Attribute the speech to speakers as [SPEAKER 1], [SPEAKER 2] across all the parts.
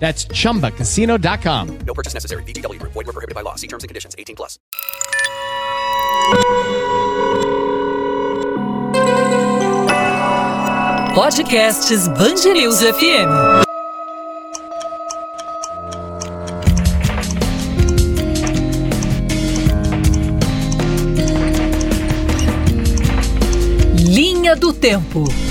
[SPEAKER 1] That's chumbacasino.com.
[SPEAKER 2] No purchase necessary. VGW Group. Void were prohibited by law. See terms and conditions. 18 plus.
[SPEAKER 3] Podcasts Bangerils FM. Linha do Tempo.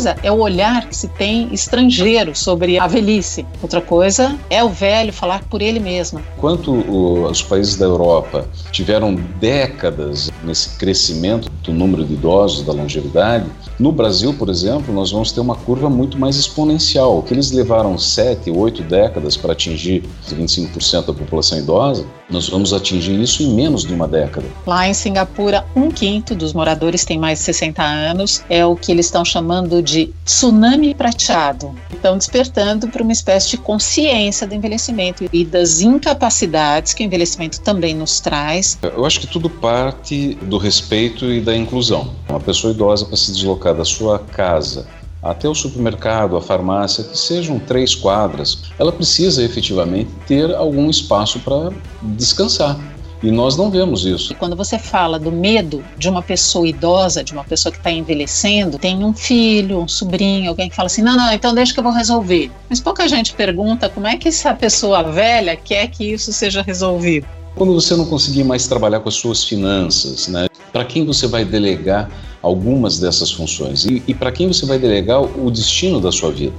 [SPEAKER 4] Coisa é o olhar que se tem estrangeiro sobre a velhice, outra coisa é o velho falar por ele mesmo.
[SPEAKER 5] Enquanto o, os países da Europa tiveram décadas nesse crescimento do número de idosos, da longevidade, no Brasil, por exemplo, nós vamos ter uma curva muito mais exponencial. O que eles levaram sete, oito décadas para atingir 25% da população idosa, nós vamos atingir isso em menos de uma década.
[SPEAKER 4] Lá em Singapura, um quinto dos moradores tem mais de 60 anos, é o que eles estão chamando de tsunami prateado. Estão despertando para uma espécie de consciência do envelhecimento e das incapacidades que o envelhecimento também nos traz.
[SPEAKER 5] Eu acho que tudo parte do respeito e da inclusão. Uma pessoa idosa para se deslocar da sua casa até o supermercado, a farmácia, que sejam três quadras, ela precisa efetivamente ter algum espaço para descansar. E nós não vemos isso.
[SPEAKER 4] Quando você fala do medo de uma pessoa idosa, de uma pessoa que está envelhecendo, tem um filho, um sobrinho, alguém que fala assim: não, não, então deixa que eu vou resolver. Mas pouca gente pergunta como é que essa pessoa velha quer que isso seja resolvido.
[SPEAKER 5] Quando você não conseguir mais trabalhar com as suas finanças, né? Para quem você vai delegar algumas dessas funções e, e para quem você vai delegar o destino da sua vida?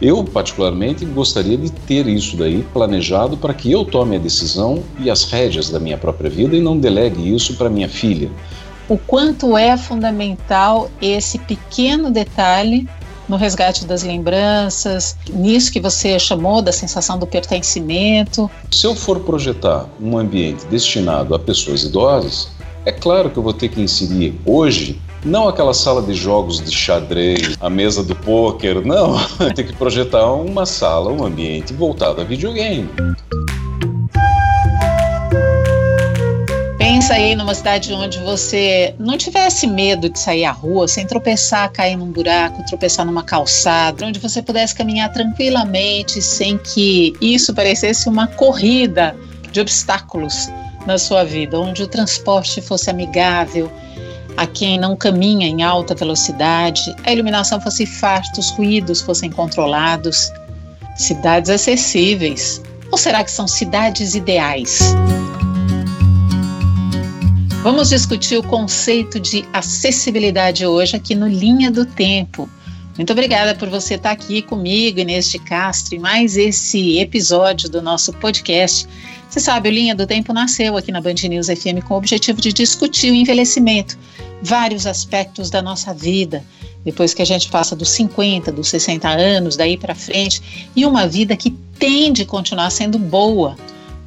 [SPEAKER 5] Eu, particularmente, gostaria de ter isso daí planejado para que eu tome a decisão e as rédeas da minha própria vida e não delegue isso para minha filha.
[SPEAKER 4] O quanto é fundamental esse pequeno detalhe no resgate das lembranças, nisso que você chamou da sensação do pertencimento.
[SPEAKER 5] Se eu for projetar um ambiente destinado a pessoas idosas, é claro que eu vou ter que inserir hoje não aquela sala de jogos de xadrez, a mesa do pôquer, não. Tem que projetar uma sala, um ambiente voltado a videogame.
[SPEAKER 4] Pensa aí numa cidade onde você não tivesse medo de sair à rua sem tropeçar, cair num buraco, tropeçar numa calçada, onde você pudesse caminhar tranquilamente sem que isso parecesse uma corrida de obstáculos na sua vida, onde o transporte fosse amigável, a quem não caminha em alta velocidade, a iluminação fosse farta, os ruídos fossem controlados, cidades acessíveis. Ou será que são cidades ideais? Vamos discutir o conceito de acessibilidade hoje aqui no Linha do Tempo. Muito obrigada por você estar aqui comigo, Inês de Castro, em mais esse episódio do nosso podcast você sabe, o Linha do Tempo nasceu aqui na Band News FM com o objetivo de discutir o envelhecimento, vários aspectos da nossa vida, depois que a gente passa dos 50, dos 60 anos, daí para frente, e uma vida que tem de continuar sendo boa,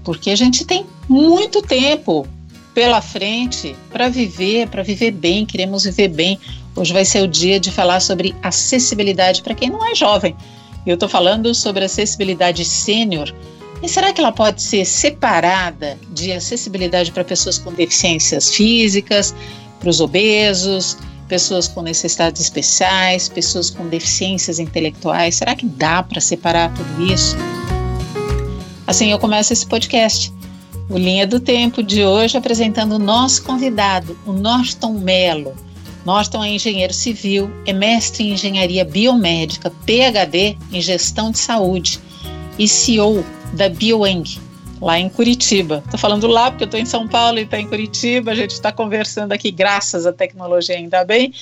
[SPEAKER 4] porque a gente tem muito tempo pela frente para viver, para viver bem, queremos viver bem. Hoje vai ser o dia de falar sobre acessibilidade para quem não é jovem. Eu estou falando sobre acessibilidade sênior. E será que ela pode ser separada de acessibilidade para pessoas com deficiências físicas, para os obesos, pessoas com necessidades especiais, pessoas com deficiências intelectuais? Será que dá para separar tudo isso? Assim eu começo esse podcast. O Linha do Tempo de hoje apresentando o nosso convidado, o Norton Melo. Norton é engenheiro civil, é mestre em engenharia biomédica, PhD em gestão de saúde e CEO da Bioeng, lá em Curitiba. Estou falando lá porque eu estou em São Paulo e está em Curitiba. A gente está conversando aqui graças à tecnologia, ainda bem.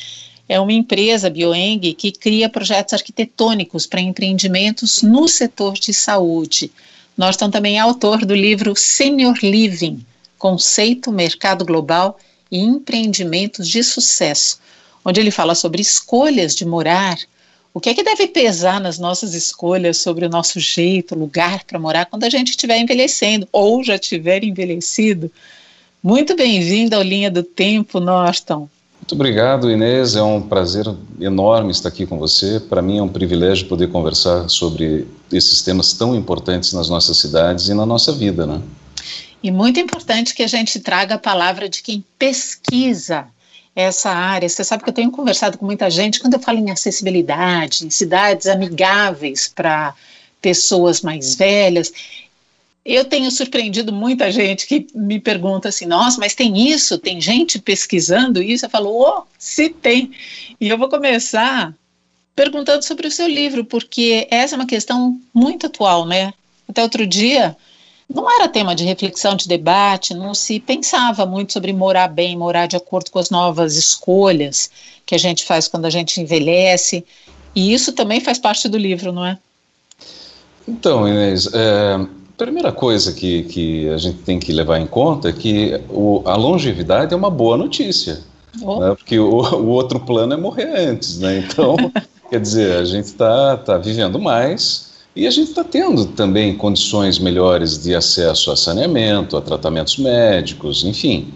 [SPEAKER 4] É uma empresa, Bioeng, que cria projetos arquitetônicos para empreendimentos no setor de saúde. Norton também é autor do livro Senior Living, Conceito, Mercado Global e Empreendimentos de Sucesso, onde ele fala sobre escolhas de morar, o que é que deve pesar nas nossas escolhas sobre o nosso jeito, lugar para morar quando a gente estiver envelhecendo ou já tiver envelhecido. Muito bem-vindo ao Linha do Tempo, Norton.
[SPEAKER 5] Muito obrigado, Inês. É um prazer enorme estar aqui com você. Para mim é um privilégio poder conversar sobre esses temas tão importantes nas nossas cidades e na nossa vida, né?
[SPEAKER 4] E muito importante que a gente traga a palavra de quem pesquisa essa área. Você sabe que eu tenho conversado com muita gente quando eu falo em acessibilidade, em cidades amigáveis para pessoas mais velhas. Eu tenho surpreendido muita gente que me pergunta assim: nossa, mas tem isso? Tem gente pesquisando isso? Eu falo: oh, se tem. E eu vou começar perguntando sobre o seu livro, porque essa é uma questão muito atual, né? Até outro dia, não era tema de reflexão, de debate, não se pensava muito sobre morar bem, morar de acordo com as novas escolhas que a gente faz quando a gente envelhece. E isso também faz parte do livro, não é?
[SPEAKER 5] Então, Inês, é, a primeira coisa que, que a gente tem que levar em conta é que o, a longevidade é uma boa notícia. Oh. Né, porque o, o outro plano é morrer antes, né? Então, quer dizer, a gente está tá vivendo mais e a gente está tendo também condições melhores de acesso a saneamento, a tratamentos médicos, enfim,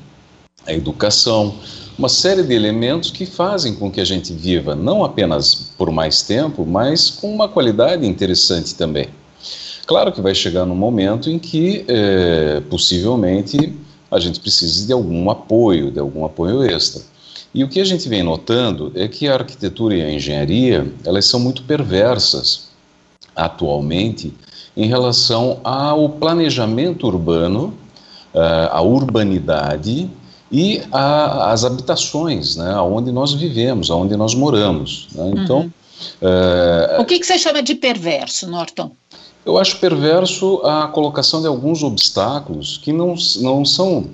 [SPEAKER 5] a educação, uma série de elementos que fazem com que a gente viva não apenas por mais tempo, mas com uma qualidade interessante também. Claro que vai chegar num momento em que, é, possivelmente, a gente precise de algum apoio, de algum apoio extra. E o que a gente vem notando é que a arquitetura e a engenharia, elas são muito perversas atualmente em relação ao planejamento urbano, uh, a urbanidade e as habitações, né, onde nós vivemos, onde nós moramos. Né? Então, uhum.
[SPEAKER 4] uh, o que, que você chama de perverso, Norton?
[SPEAKER 5] Eu acho perverso a colocação de alguns obstáculos que não, não são,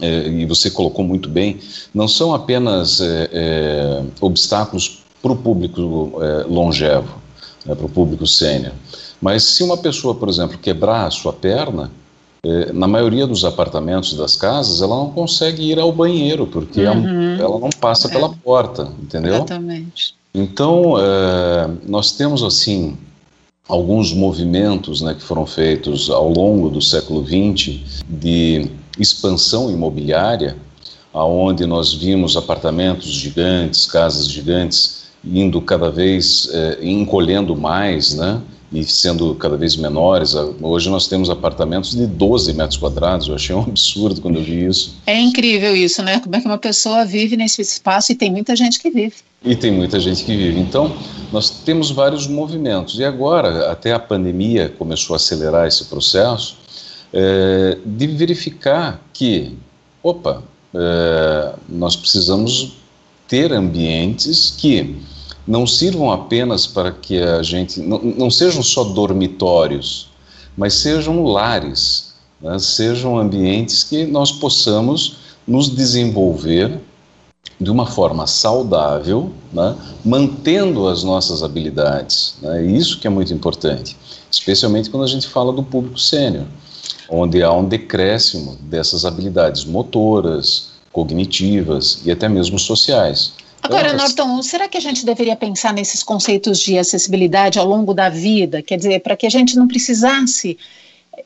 [SPEAKER 5] é, e você colocou muito bem, não são apenas é, é, obstáculos para o público longevo né, para o público sênior. Mas se uma pessoa, por exemplo, quebrar a sua perna, eh, na maioria dos apartamentos das casas, ela não consegue ir ao banheiro, porque uhum. ela não passa é. pela porta, entendeu?
[SPEAKER 4] Exatamente.
[SPEAKER 5] Então, eh, nós temos, assim, alguns movimentos né, que foram feitos ao longo do século XX de expansão imobiliária, aonde nós vimos apartamentos gigantes, casas gigantes, indo cada vez é, encolhendo mais, né? E sendo cada vez menores. Hoje nós temos apartamentos de 12 metros quadrados. Eu achei um absurdo quando eu vi isso.
[SPEAKER 4] É incrível isso, né? Como é que uma pessoa vive nesse espaço e tem muita gente que vive.
[SPEAKER 5] E tem muita gente que vive. Então, nós temos vários movimentos. E agora, até a pandemia começou a acelerar esse processo, é, de verificar que, opa, é, nós precisamos ter ambientes que não sirvam apenas para que a gente. não, não sejam só dormitórios, mas sejam lares, né? sejam ambientes que nós possamos nos desenvolver de uma forma saudável, né? mantendo as nossas habilidades. Né? Isso que é muito importante, especialmente quando a gente fala do público sênior, onde há um decréscimo dessas habilidades motoras, cognitivas e até mesmo sociais.
[SPEAKER 4] Agora, Norton, será que a gente deveria pensar nesses conceitos de acessibilidade ao longo da vida? Quer dizer, para que a gente não precisasse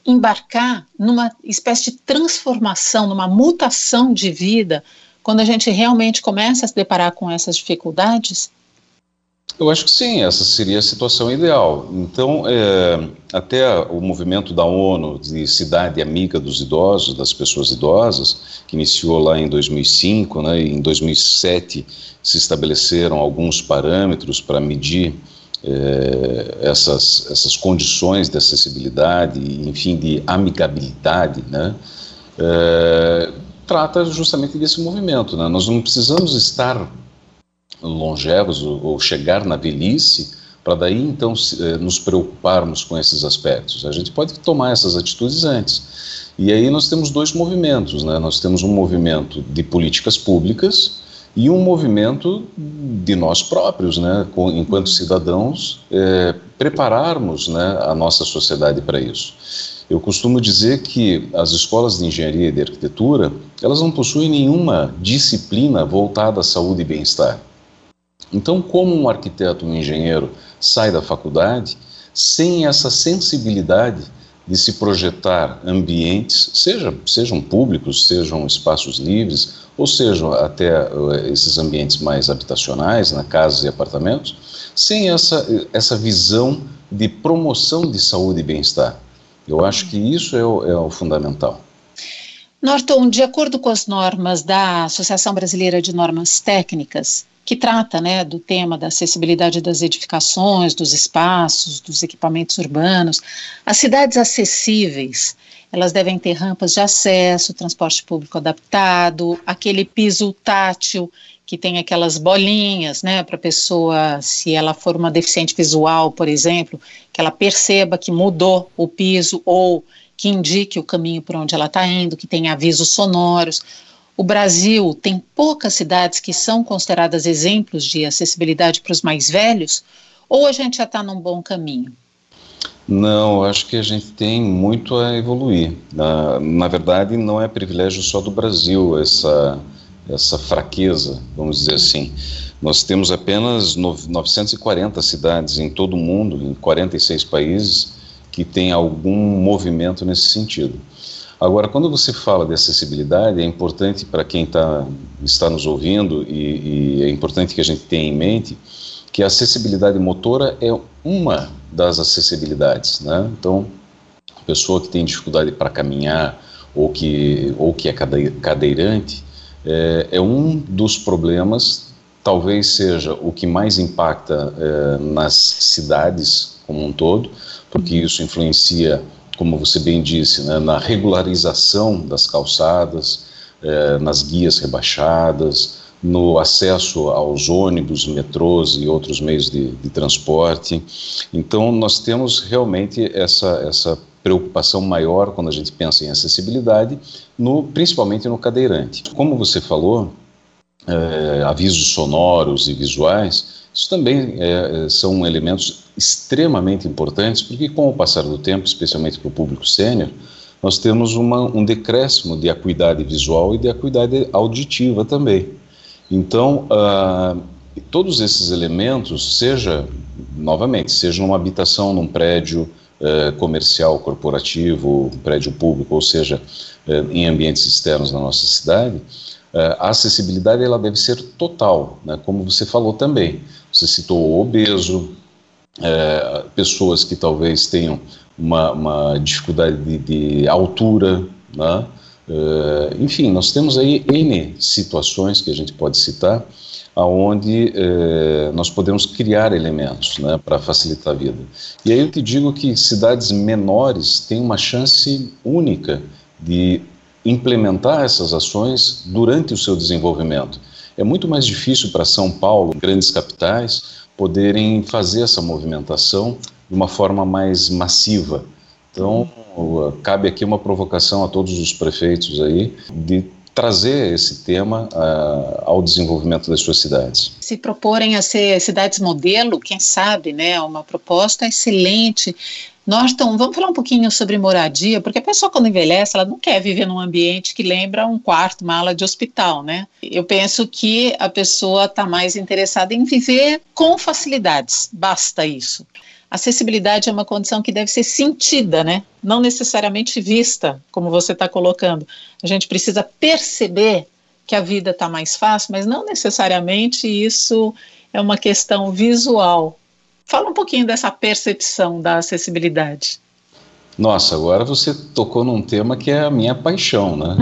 [SPEAKER 4] embarcar numa espécie de transformação, numa mutação de vida quando a gente realmente começa a se deparar com essas dificuldades?
[SPEAKER 5] Eu acho que sim, essa seria a situação ideal. Então, é, até o movimento da ONU de Cidade Amiga dos Idosos, das pessoas idosas, que iniciou lá em 2005, né, em 2007 se estabeleceram alguns parâmetros para medir é, essas, essas condições de acessibilidade, enfim, de amigabilidade, né, é, trata justamente desse movimento. Né? Nós não precisamos estar longevos ou chegar na velhice para daí então eh, nos preocuparmos com esses aspectos. A gente pode tomar essas atitudes antes. E aí nós temos dois movimentos, né? Nós temos um movimento de políticas públicas e um movimento de nós próprios, né? Enquanto cidadãos, é, prepararmos né, a nossa sociedade para isso. Eu costumo dizer que as escolas de engenharia e de arquitetura elas não possuem nenhuma disciplina voltada à saúde e bem-estar. Então, como um arquiteto, um engenheiro sai da faculdade sem essa sensibilidade de se projetar ambientes, seja, sejam públicos, sejam espaços livres, ou sejam até uh, esses ambientes mais habitacionais, na casas e apartamentos, sem essa, essa visão de promoção de saúde e bem-estar. Eu acho que isso é o, é o fundamental.
[SPEAKER 4] Norton, de acordo com as normas da Associação Brasileira de Normas Técnicas, que trata né, do tema da acessibilidade das edificações, dos espaços, dos equipamentos urbanos. As cidades acessíveis, elas devem ter rampas de acesso, transporte público adaptado, aquele piso tátil que tem aquelas bolinhas, né, para a pessoa, se ela for uma deficiente visual, por exemplo, que ela perceba que mudou o piso ou que indique o caminho por onde ela está indo, que tem avisos sonoros. O Brasil tem poucas cidades que são consideradas exemplos de acessibilidade para os mais velhos, ou a gente já está num bom caminho?
[SPEAKER 5] Não, acho que a gente tem muito a evoluir. Na, na verdade, não é privilégio só do Brasil essa, essa fraqueza, vamos dizer assim. Nós temos apenas 940 cidades em todo o mundo, em 46 países, que têm algum movimento nesse sentido. Agora, quando você fala de acessibilidade, é importante para quem tá, está nos ouvindo e, e é importante que a gente tenha em mente que a acessibilidade motora é uma das acessibilidades, né? Então, pessoa que tem dificuldade para caminhar ou que, ou que é cadeirante é, é, um dos problemas, talvez seja o que mais impacta é, nas cidades como um todo, porque isso influencia como você bem disse, né, na regularização das calçadas, eh, nas guias rebaixadas, no acesso aos ônibus, metrôs e outros meios de, de transporte. Então, nós temos realmente essa, essa preocupação maior quando a gente pensa em acessibilidade, no, principalmente no cadeirante. Como você falou, é, avisos sonoros e visuais, isso também é, são elementos extremamente importantes, porque com o passar do tempo, especialmente para o público sênior, nós temos uma, um decréscimo de acuidade visual e de acuidade auditiva também. Então, uh, todos esses elementos, seja, novamente, seja numa habitação num prédio uh, comercial, corporativo, um prédio público, ou seja, uh, em ambientes externos na nossa cidade, a acessibilidade ela deve ser total, né, como você falou também. Você citou o obeso, é, pessoas que talvez tenham uma, uma dificuldade de, de altura, né? é, enfim, nós temos aí N situações que a gente pode citar, aonde é, nós podemos criar elementos né, para facilitar a vida. E aí eu te digo que cidades menores têm uma chance única de implementar essas ações durante o seu desenvolvimento. É muito mais difícil para São Paulo, grandes capitais, poderem fazer essa movimentação de uma forma mais massiva. Então, cabe aqui uma provocação a todos os prefeitos aí de trazer esse tema uh, ao desenvolvimento das suas cidades.
[SPEAKER 4] Se proporem a ser cidades modelo, quem sabe, né, uma proposta excelente Norton, vamos falar um pouquinho sobre moradia, porque a pessoa quando envelhece, ela não quer viver num ambiente que lembra um quarto, uma ala de hospital, né? Eu penso que a pessoa está mais interessada em viver com facilidades, basta isso. Acessibilidade é uma condição que deve ser sentida, né? Não necessariamente vista, como você está colocando. A gente precisa perceber que a vida está mais fácil, mas não necessariamente isso é uma questão visual. Fala um pouquinho dessa percepção da acessibilidade.
[SPEAKER 5] Nossa, agora você tocou num tema que é a minha paixão, né?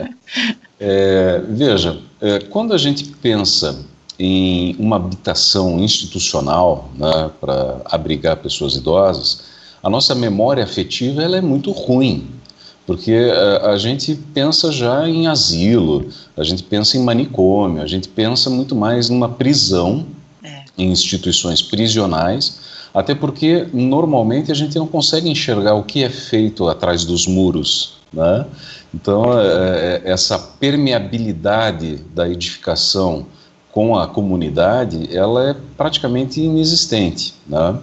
[SPEAKER 5] é, veja, é, quando a gente pensa em uma habitação institucional né, para abrigar pessoas idosas, a nossa memória afetiva ela é muito ruim, porque a, a, gente pensa já em asilo, a gente pensa em manicômio, a gente pensa muito mais numa prisão, é. Em instituições prisionais, até porque normalmente a gente não consegue enxergar o que é feito atrás dos muros, né? Então, é, é essa permeabilidade da edificação com a comunidade, ela é praticamente inexistente, né?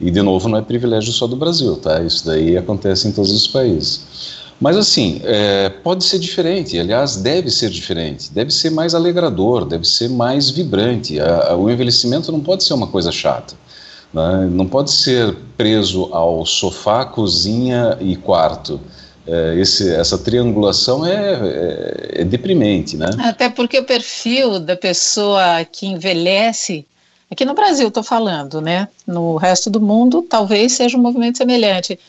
[SPEAKER 5] E, de novo, não é privilégio só do Brasil, tá? Isso daí acontece em todos os países. Mas, assim, é, pode ser diferente, aliás, deve ser diferente, deve ser mais alegrador, deve ser mais vibrante. A, a, o envelhecimento não pode ser uma coisa chata. Né? Não pode ser preso ao sofá, cozinha e quarto. É, esse, essa triangulação é, é, é, deprimente, né?
[SPEAKER 4] Até porque o perfil da pessoa que envelhece, aqui no Brasil estou falando, né? No resto do mundo talvez seja um movimento semelhante.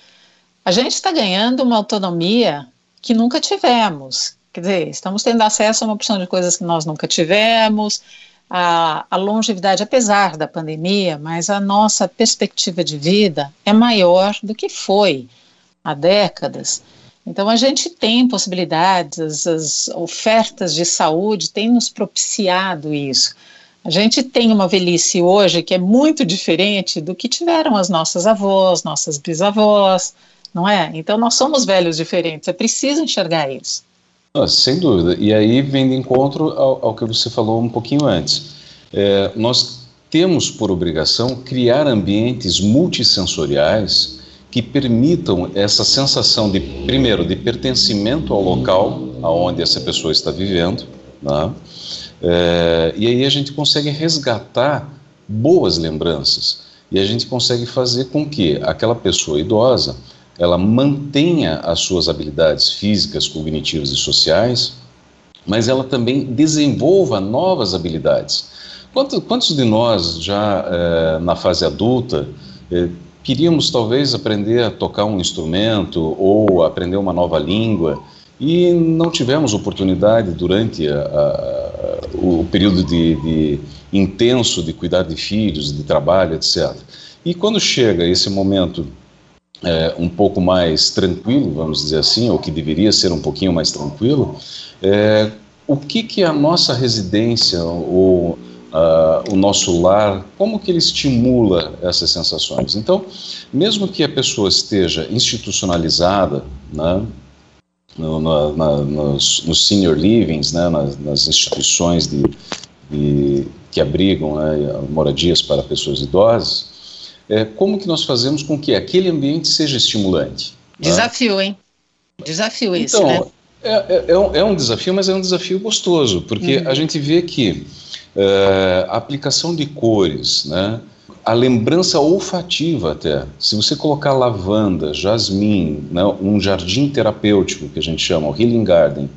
[SPEAKER 4] A gente está ganhando uma autonomia que nunca tivemos. Quer dizer, estamos tendo acesso a uma porção de coisas que nós nunca tivemos, a, a, longevidade, apesar da pandemia, mas a nossa perspectiva de vida é maior do que foi há décadas. Então, a gente tem possibilidades, as, as ofertas de saúde têm nos propiciado isso. A gente tem uma velhice hoje que é muito diferente do que tiveram as nossas avós, nossas bisavós, não é? Então, nós somos velhos diferentes, é preciso enxergar isso.
[SPEAKER 5] Ah, sem dúvida. E aí vem de encontro ao, ao que você falou um pouquinho antes. É, nós temos por obrigação criar ambientes multissensoriais que permitam essa sensação de, primeiro, de pertencimento ao local aonde essa pessoa está vivendo, né? é, e aí a gente consegue resgatar boas lembranças e a gente consegue fazer com que aquela pessoa idosa ela mantenha as suas habilidades físicas, cognitivas e sociais, mas ela também desenvolva novas habilidades. Quantos, quantos de nós já é, na fase adulta é, queríamos talvez aprender a tocar um instrumento ou aprender uma nova língua e não tivemos oportunidade durante a, a, o período de, de intenso de cuidar de filhos, de trabalho, etc. E quando chega esse momento é, um pouco mais tranquilo, vamos dizer assim, ou que deveria ser um pouquinho mais tranquilo, é, o que que a nossa residência ou uh, o nosso lar, como que ele estimula essas sensações? Então, mesmo que a pessoa esteja institucionalizada, né, no, na, na, nos, nos, senior livings, né, nas, nas instituições de, de, que abrigam né, moradias para pessoas idosas, é, como que nós fazemos com que aquele ambiente seja estimulante?
[SPEAKER 4] Né? Desafio, né? hein? Desafio esse, então, né?
[SPEAKER 5] É, é, é, um, é, um, desafio, mas é um desafio gostoso, porque uhum. a gente vê que é, a aplicação de cores, né, a lembrança olfativa até, se você colocar lavanda, jasmim, né, um jardim terapêutico que a gente chama, o Healing Garden,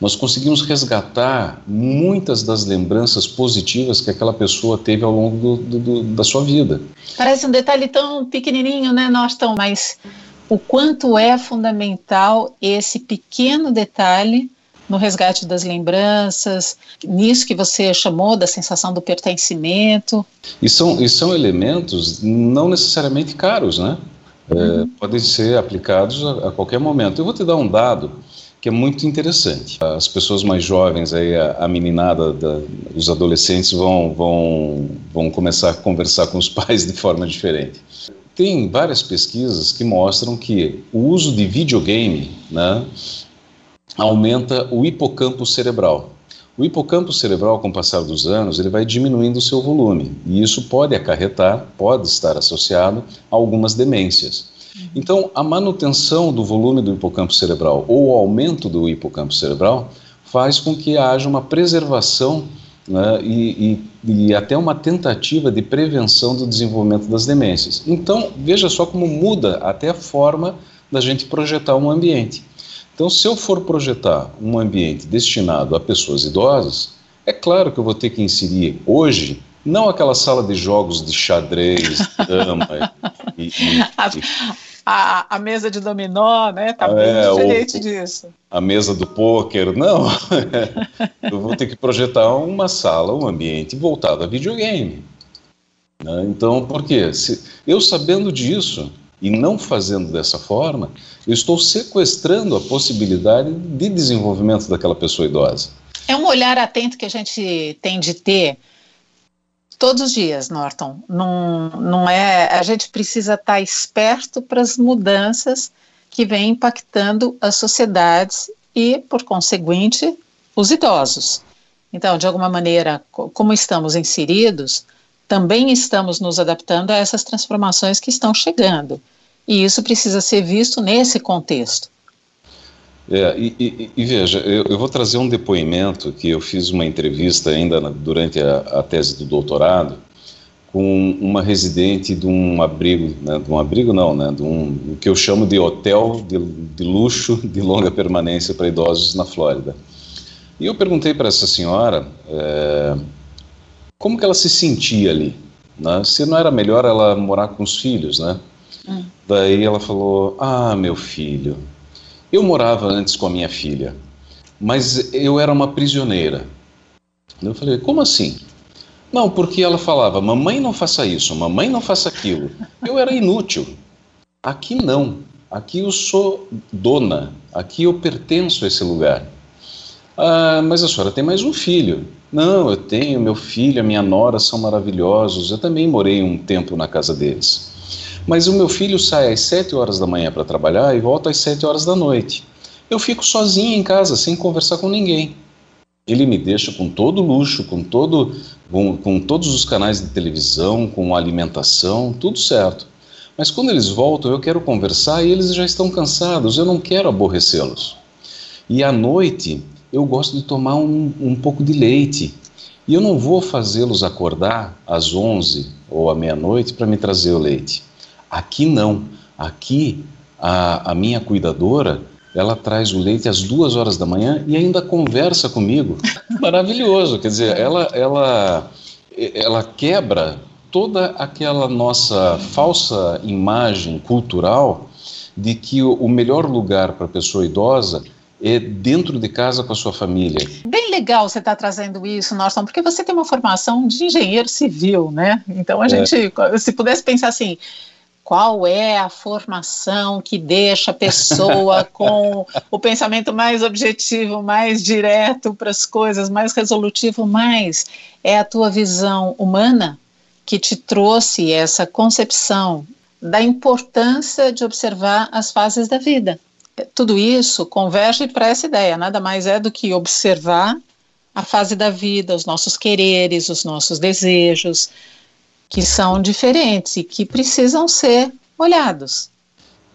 [SPEAKER 5] nós conseguimos resgatar muitas das lembranças positivas que aquela pessoa teve ao longo do, do, da sua vida.
[SPEAKER 4] Parece um detalhe tão pequenininho, né, Noston, mas o quanto é fundamental esse pequeno detalhe no resgate das lembranças, nisso que você chamou da sensação do pertencimento.
[SPEAKER 5] E são, e são elementos não necessariamente caros, né? É, uhum. podem ser aplicados a, a, qualquer momento. Eu vou te dar um dado que é muito interessante. As pessoas mais jovens, aí, a, a meninada, da, os adolescentes vão, vão, vão começar a conversar com os pais de forma diferente. Tem várias pesquisas que mostram que o uso de videogame né, aumenta o hipocampo cerebral. O hipocampo cerebral, com o passar dos anos, ele vai diminuindo o seu volume, e isso pode acarretar, pode estar associado a algumas demências. Então, a manutenção do volume do hipocampo cerebral ou o aumento do hipocampo cerebral faz com que haja uma preservação né, e, e, e, até uma tentativa de prevenção do desenvolvimento das demências. Então, veja só como muda até a forma da gente projetar um ambiente. Então, se eu for projetar um ambiente destinado a pessoas idosas, é claro que eu vou ter que inserir hoje não aquela sala de jogos de xadrez, dama e, e,
[SPEAKER 4] a, a, a, mesa de dominó, né? Tá bem é, diferente disso.
[SPEAKER 5] A mesa do pôquer, não. eu vou ter que projetar uma sala, um ambiente voltado a videogame. Né? Então, por quê? Se, eu sabendo disso e não fazendo dessa forma, eu estou sequestrando a possibilidade de desenvolvimento daquela pessoa idosa.
[SPEAKER 4] É um olhar atento que a gente tem de ter todos os dias, Norton. Não, não é. A gente precisa estar esperto para as mudanças que vêm impactando as sociedades e, por conseguinte, os idosos. Então, de alguma maneira, como estamos inseridos, também estamos nos adaptando a essas transformações que estão chegando. E isso precisa ser visto nesse contexto.
[SPEAKER 5] É, e, e, e, veja, eu, eu, vou trazer um depoimento que eu fiz uma entrevista ainda na, durante a, a, tese do doutorado com uma residente de um abrigo, né, de um abrigo não, né, de um, que eu chamo de hotel de, de luxo de longa permanência para idosos na Flórida. E eu perguntei para essa senhora é, como que ela se sentia ali, né, se não era melhor ela morar com os filhos, né? Hum. Daí ela falou, ah, meu filho, eu morava antes com a minha filha, mas eu era uma prisioneira. Eu falei, como assim? Não, porque ela falava, mamãe não faça isso, mamãe não faça aquilo. Eu era inútil. Aqui não. Aqui eu sou dona. Aqui eu pertenço a esse lugar. Ah, mas a senhora tem mais um filho. Não, eu tenho, meu filho, a minha nora são maravilhosos. Eu também morei um tempo na casa deles. Mas o meu filho sai às 7 horas da manhã para trabalhar e volta às 7 horas da noite. Eu fico sozinho em casa, sem conversar com ninguém. Ele me deixa com todo luxo, com, todo, com, com todos os canais de televisão, com alimentação, tudo certo. Mas quando eles voltam, eu quero conversar e eles já estão cansados, eu não quero aborrecê-los. E à noite, eu gosto de tomar um, um pouco de leite. E eu não vou fazê-los acordar às 11 ou à meia-noite para me trazer o leite. Aqui não. Aqui a, a minha cuidadora ela traz o leite às duas horas da manhã e ainda conversa comigo. Maravilhoso. Quer dizer, ela, ela, ela quebra toda aquela nossa falsa imagem cultural de que o melhor lugar para a pessoa idosa é dentro de casa com a sua família.
[SPEAKER 4] Bem legal você estar tá trazendo isso, Norton, porque você tem uma formação de engenheiro civil, né? Então a é. gente, se pudesse pensar assim, qual é a formação que deixa a pessoa com o pensamento mais objetivo, mais direto para as coisas, mais resolutivo, mais é a tua visão humana que te trouxe essa concepção da importância de observar as fases da vida. Tudo isso converge para essa ideia, nada mais é do que observar a fase da vida, os nossos quereres, os nossos desejos, que são diferentes e que precisam ser olhados.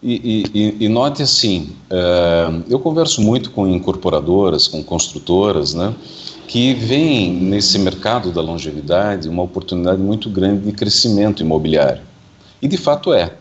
[SPEAKER 5] E, e, e note assim, uh, eu converso muito com incorporadoras, com construtoras, né, que veem nesse mercado da longevidade uma oportunidade muito grande de crescimento imobiliário. E de fato é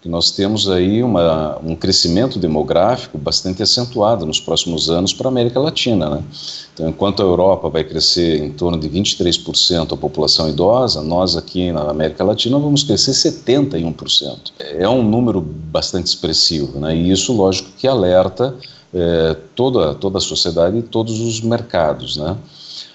[SPEAKER 5] que nós temos aí uma, um crescimento demográfico bastante acentuado nos próximos anos para a América Latina. Né? Então, enquanto a Europa vai crescer em torno de 23% a população idosa, nós aqui na América Latina vamos crescer 71%. É um número bastante expressivo, né? e isso, lógico, que alerta é, toda, toda a sociedade e todos os mercados. Né?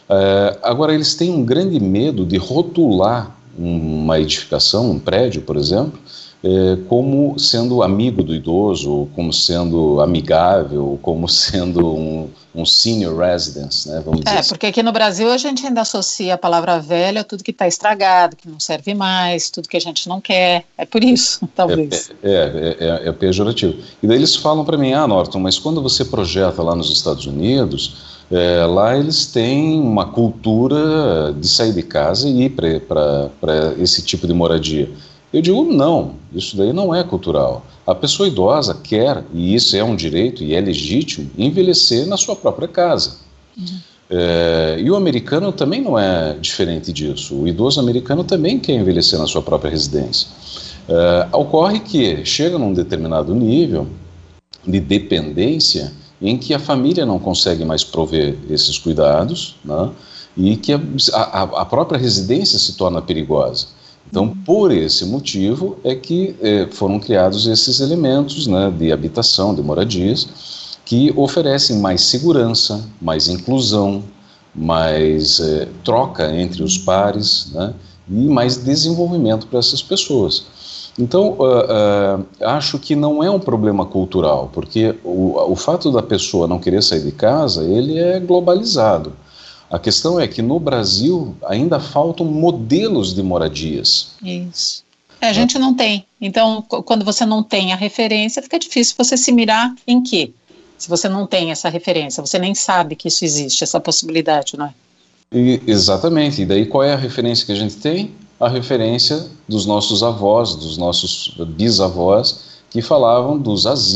[SPEAKER 5] É, agora, eles têm um grande medo de rotular uma edificação, um prédio, por exemplo, é, como sendo amigo do idoso, como sendo amigável, como sendo um, um senior residence, né?
[SPEAKER 4] Vamos dizer é, porque aqui no Brasil a gente ainda associa a palavra velha a tudo que está estragado, que não serve mais, tudo que a gente não quer. É por isso, talvez.
[SPEAKER 5] É, é, é, é, é pejorativo. E daí eles falam para mim, ah, Norton, mas quando você projeta lá nos Estados Unidos, é, lá eles têm uma cultura de sair de casa e ir para esse tipo de moradia. Eu digo, não, isso daí não é cultural. A pessoa idosa quer, e isso é um direito e é legítimo, envelhecer na sua própria casa. Uhum. É, e o americano também não é diferente disso. O idoso americano também quer envelhecer na sua própria residência. É, ocorre que chega num determinado nível de dependência em que a família não consegue mais prover esses cuidados, né? e que a, a, a, própria residência se torna perigosa. Então, por esse motivo é que eh, foram criados esses elementos né, de habitação, de moradias, que oferecem mais segurança, mais inclusão, mais eh, troca entre os pares né, e mais desenvolvimento para essas pessoas. Então, uh, uh, acho que não é um problema cultural, porque o, o fato da pessoa não querer sair de casa, ele é globalizado. A questão é que no Brasil ainda faltam modelos de moradias.
[SPEAKER 4] Isso. É, a gente não tem. Então, quando você não tem a referência, fica difícil você se mirar em quê? Se você não tem essa referência, você nem sabe que isso existe, essa possibilidade, não é?
[SPEAKER 5] E, exatamente. E daí qual é a referência que a gente tem? A referência dos nossos avós, dos nossos bisavós, que falavam dos asilos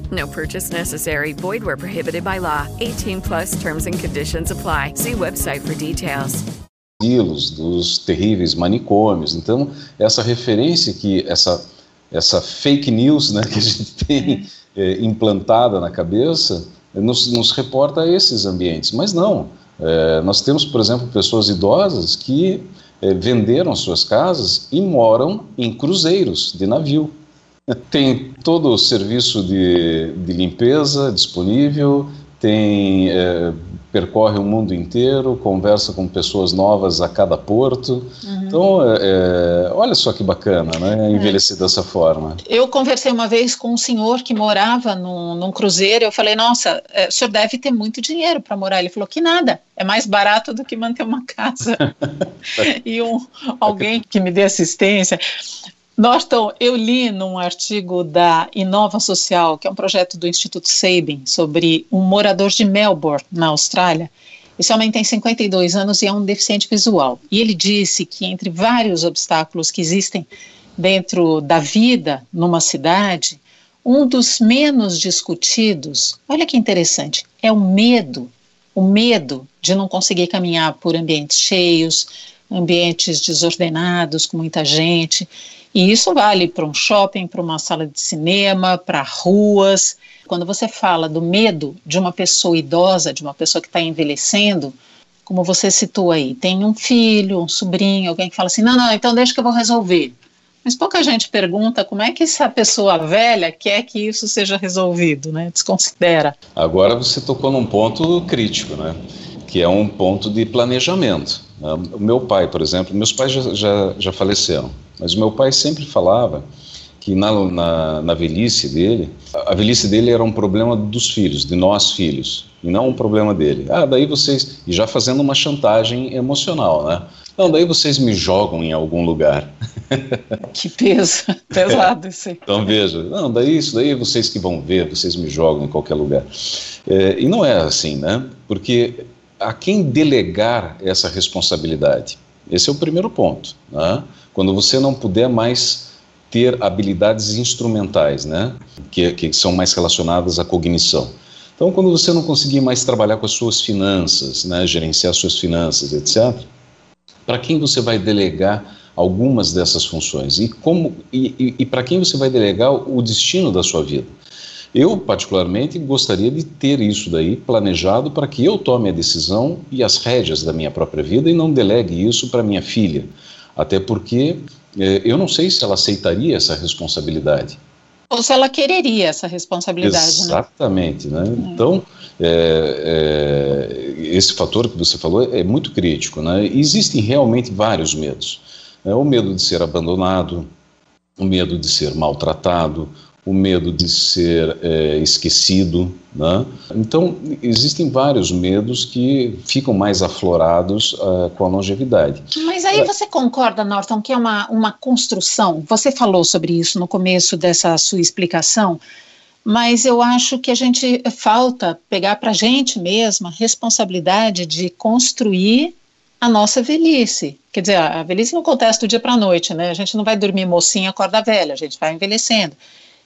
[SPEAKER 6] No purchase necessary. Void where prohibited by law. 18 plus terms and conditions apply. See website for details.
[SPEAKER 5] dos terríveis manicômios. Então, essa referência que essa essa fake news, né, que a gente tem é, implantada na cabeça, nos, nos, reporta a esses ambientes. Mas não. É, nós temos, por exemplo, pessoas idosas que é, venderam suas casas e moram em cruzeiros de navio. Tem todo o serviço de, de limpeza disponível, tem é, percorre o mundo inteiro, conversa com pessoas novas a cada porto. Uhum. Então, é, é olha só que bacana, né? É. Envelhecer dessa forma.
[SPEAKER 4] Eu conversei uma vez com um senhor que morava num, num cruzeiro. Eu falei, nossa, o senhor deve ter muito dinheiro para morar. Ele falou que nada, é mais barato do que manter uma casa. e um, alguém que me dê assistência. Norton, eu li num artigo da Inova Social, que é um projeto do Instituto Sabin, sobre um morador de Melbourne, na Austrália. Esse homem tem 52 anos e é um deficiente visual. E ele disse que, entre vários obstáculos que existem dentro da vida numa cidade, um dos menos discutidos, olha que interessante, é o medo. O medo de não conseguir caminhar por ambientes cheios, ambientes desordenados, com muita gente. E isso vale para um shopping, para uma sala de cinema, para ruas. Quando você fala do medo de uma pessoa idosa, de uma pessoa que está envelhecendo, como você citou aí, tem um filho, um sobrinho, alguém que fala assim: não, não, então deixa que eu vou resolver. Mas pouca gente pergunta como é que essa pessoa velha quer que isso seja resolvido, né? Desconsidera.
[SPEAKER 5] Agora você tocou num ponto crítico, né? Que é um ponto de planejamento. O meu pai, por exemplo, meus pais já, já, já faleceram. Mas o meu pai sempre falava que na, na, na, velhice dele, a velhice dele era um problema dos filhos, de nós filhos, e não um problema dele. Ah, daí vocês, e já fazendo uma chantagem emocional, né? Não, daí vocês me jogam em algum lugar.
[SPEAKER 4] Que peso, pesado isso aí.
[SPEAKER 5] Então veja, não, daí isso daí vocês que vão ver, vocês me jogam em qualquer lugar. É, e não é assim, né? Porque a quem delegar essa responsabilidade? Esse é o primeiro ponto, né? Quando você não puder mais ter habilidades instrumentais, né, que, que são mais relacionadas à cognição. Então, quando você não conseguir mais trabalhar com as suas finanças, né, gerenciar suas finanças, etc., para quem você vai delegar algumas dessas funções e como e, e, e para quem você vai delegar o destino da sua vida. Eu, particularmente, gostaria de ter isso daí planejado para que eu tome a decisão e as rédeas da minha própria vida e não delegue isso para minha filha. Até porque eh, eu não sei se ela aceitaria essa responsabilidade.
[SPEAKER 4] Ou se ela quereria essa responsabilidade.
[SPEAKER 5] Né? Exatamente. Né? né? Então, é, é, esse fator que você falou é muito crítico. Né? Existem realmente vários medos. É, o medo de ser abandonado, o medo de ser maltratado, o medo de ser é, esquecido. Né? Então, existem vários medos que ficam mais aflorados uh, com a longevidade.
[SPEAKER 4] Mas aí você concorda, Norton, que é uma, uma construção? Você falou sobre isso no começo dessa sua explicação, mas eu acho que a gente falta pegar para a gente mesma a responsabilidade de construir a nossa velhice. Quer dizer, a velhice não acontece do dia para a noite, né? A gente não vai dormir mocinha, acorda velha, a gente vai envelhecendo.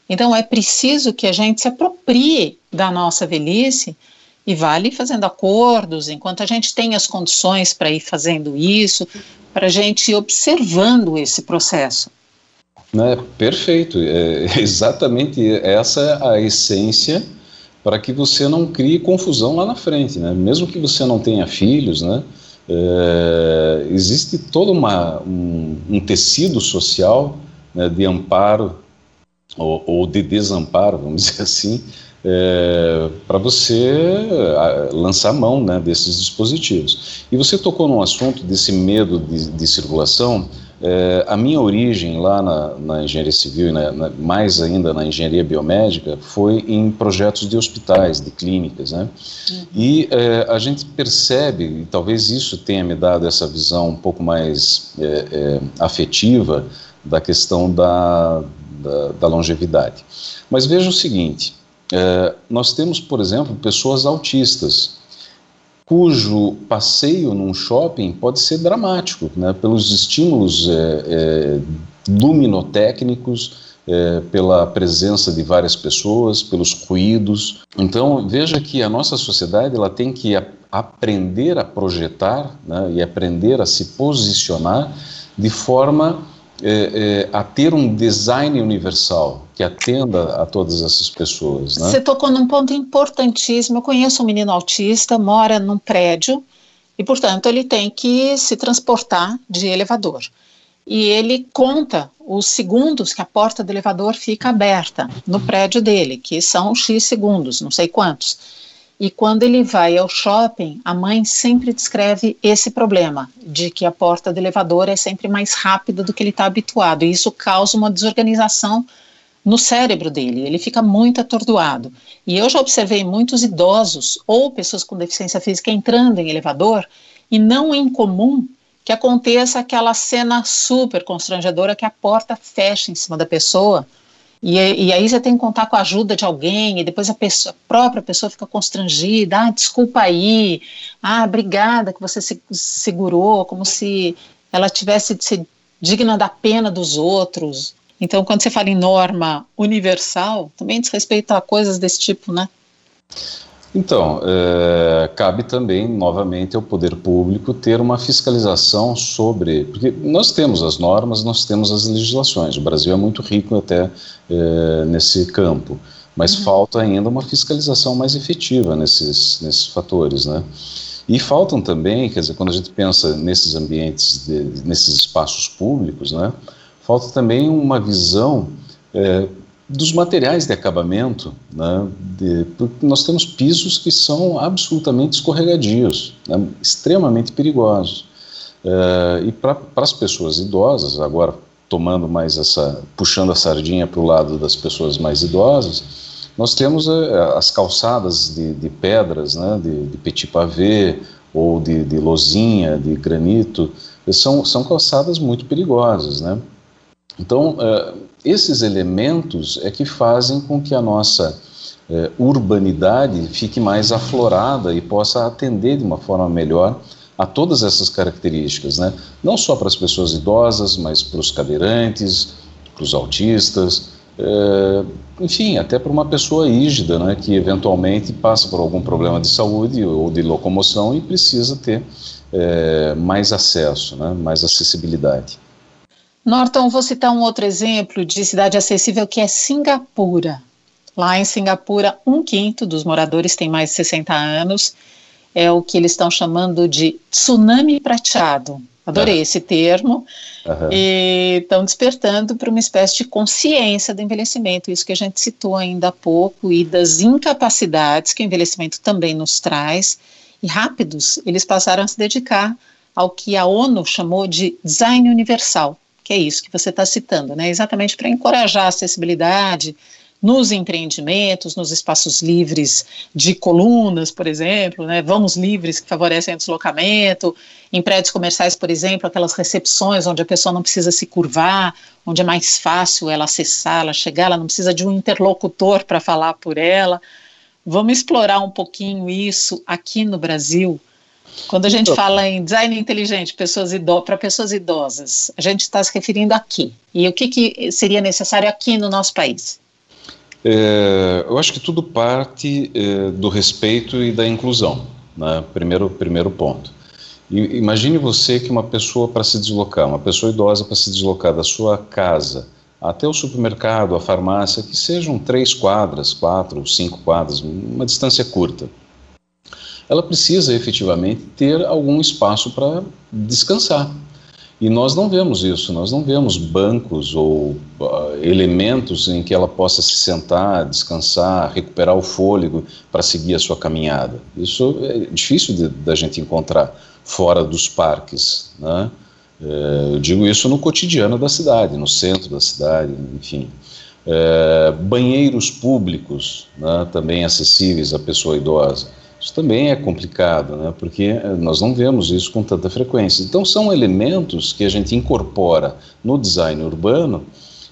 [SPEAKER 4] Então é preciso que a gente se aproprie da nossa velhice e vá ali fazendo acordos, enquanto a gente tem as condições para ir fazendo isso, para a gente ir observando esse processo.
[SPEAKER 5] Né, perfeito, é exatamente essa a essência para que você não crie confusão lá na frente, né? Mesmo que você não tenha filhos, né? É, existe todo uma, um, um tecido social né, de amparo ou, ou de desamparo, vamos dizer assim, é, para você lançar mão né, desses dispositivos. E você tocou num assunto desse medo de, de circulação. É, a minha origem lá na, na engenharia civil e na, na, mais ainda na engenharia biomédica foi em projetos de hospitais, de clínicas, né? Uhum. E é, a gente percebe, e talvez isso tenha me dado essa visão um pouco mais é, é, afetiva da questão da, da, da longevidade. Mas veja o seguinte: é, nós temos, por exemplo, pessoas autistas cujo passeio num shopping pode ser dramático, né, pelos estímulos é, é, luminotécnicos, é, pela presença de várias pessoas, pelos ruídos. Então veja que a nossa sociedade ela tem que a, aprender a projetar né, e aprender a se posicionar de forma é, é, a ter um design universal que atenda a todas essas pessoas. Né?
[SPEAKER 4] Você tocou num ponto importantíssimo. Eu conheço um menino autista, mora num prédio e, portanto, ele tem que se transportar de elevador. E ele conta os segundos que a porta do elevador fica aberta no prédio dele, que são X segundos, não sei quantos. E quando ele vai ao shopping, a mãe sempre descreve esse problema, de que a porta do elevador é sempre mais rápida do que ele está habituado. E isso causa uma desorganização no cérebro dele, ele fica muito atordoado. E eu já observei muitos idosos ou pessoas com deficiência física entrando em elevador, e não é incomum que aconteça aquela cena super constrangedora que a porta fecha em cima da pessoa e, e, aí você tem que contar com a ajuda de alguém, e depois a, pessoa, a própria pessoa fica constrangida, ah, desculpa aí, ah, obrigada que você se segurou, como se ela tivesse de ser digna da pena dos outros. Então, quando você fala em norma universal, também diz respeito a coisas desse tipo, né?
[SPEAKER 5] Então, é, cabe também, novamente, ao poder público ter uma fiscalização sobre. Porque nós temos as normas, nós temos as legislações. O Brasil é muito rico até é, nesse campo, mas uhum. falta ainda uma fiscalização mais efetiva nesses, nesses fatores, né? E faltam também, quer dizer, quando a gente pensa nesses ambientes, de, nesses espaços públicos, né? Falta também uma visão. É, dos materiais de acabamento, né, de, nós temos pisos que são absolutamente escorregadios, né, extremamente perigosos. É, e para as pessoas idosas, agora tomando mais essa, puxando a sardinha para o lado das pessoas mais idosas, nós temos é, as calçadas de, de pedras, né, de, de petit pavé ou de, de lozinha, de granito, são, são calçadas muito perigosas, né? Então, é, esses elementos é que fazem com que a nossa é, urbanidade fique mais aflorada e possa atender de uma forma melhor a todas essas características, né? não só para as pessoas idosas, mas para os cadeirantes, para os autistas, é, enfim, até para uma pessoa rígida, né, que eventualmente passa por algum problema de saúde ou de locomoção e precisa ter é, mais acesso, né, mais acessibilidade.
[SPEAKER 4] Norton, vou citar um outro exemplo de cidade acessível que é Singapura. Lá em Singapura, um quinto dos moradores tem mais de 60 anos. É o que eles estão chamando de tsunami prateado. Adorei esse termo. E estão despertando para uma espécie de consciência do envelhecimento, isso que a gente citou ainda há pouco, e das incapacidades que o envelhecimento também nos traz. E rápidos, eles passaram a se dedicar ao que a ONU chamou de design universal, que é isso que você está citando, né? Exatamente para encorajar a acessibilidade nos empreendimentos, nos espaços livres de colunas, por exemplo, né? Vamos livres que favorecem o deslocamento, em prédios comerciais, por exemplo, aquelas recepções onde a pessoa não precisa se curvar, onde é mais fácil ela acessar, ela chegar, ela não precisa de um interlocutor para falar por ela. Vamos explorar um pouquinho isso aqui no Brasil. Quando a gente fala em design inteligente pessoas para pessoas idosas, a gente está se referindo aqui. E o que, que seria necessário aqui no nosso país?
[SPEAKER 5] É, eu acho que tudo parte é, do respeito e da inclusão, né? primeiro, primeiro ponto. I, imagine você que uma pessoa para se deslocar, uma pessoa idosa para se deslocar da sua casa até o supermercado, a farmácia, que sejam três quadras, quatro, cinco quadras, uma distância curta. Ela precisa efetivamente ter algum espaço para descansar. E nós não vemos isso, nós não vemos bancos ou uh, elementos em que ela possa se sentar, descansar, recuperar o fôlego para seguir a sua caminhada. Isso é difícil da gente encontrar fora dos parques. Né? É, eu digo isso no cotidiano da cidade, no centro da cidade, enfim. É, banheiros públicos né, também acessíveis à pessoa idosa. Isso também é complicado, né, porque nós não vemos isso com tanta frequência. Então, são elementos que a gente incorpora no design urbano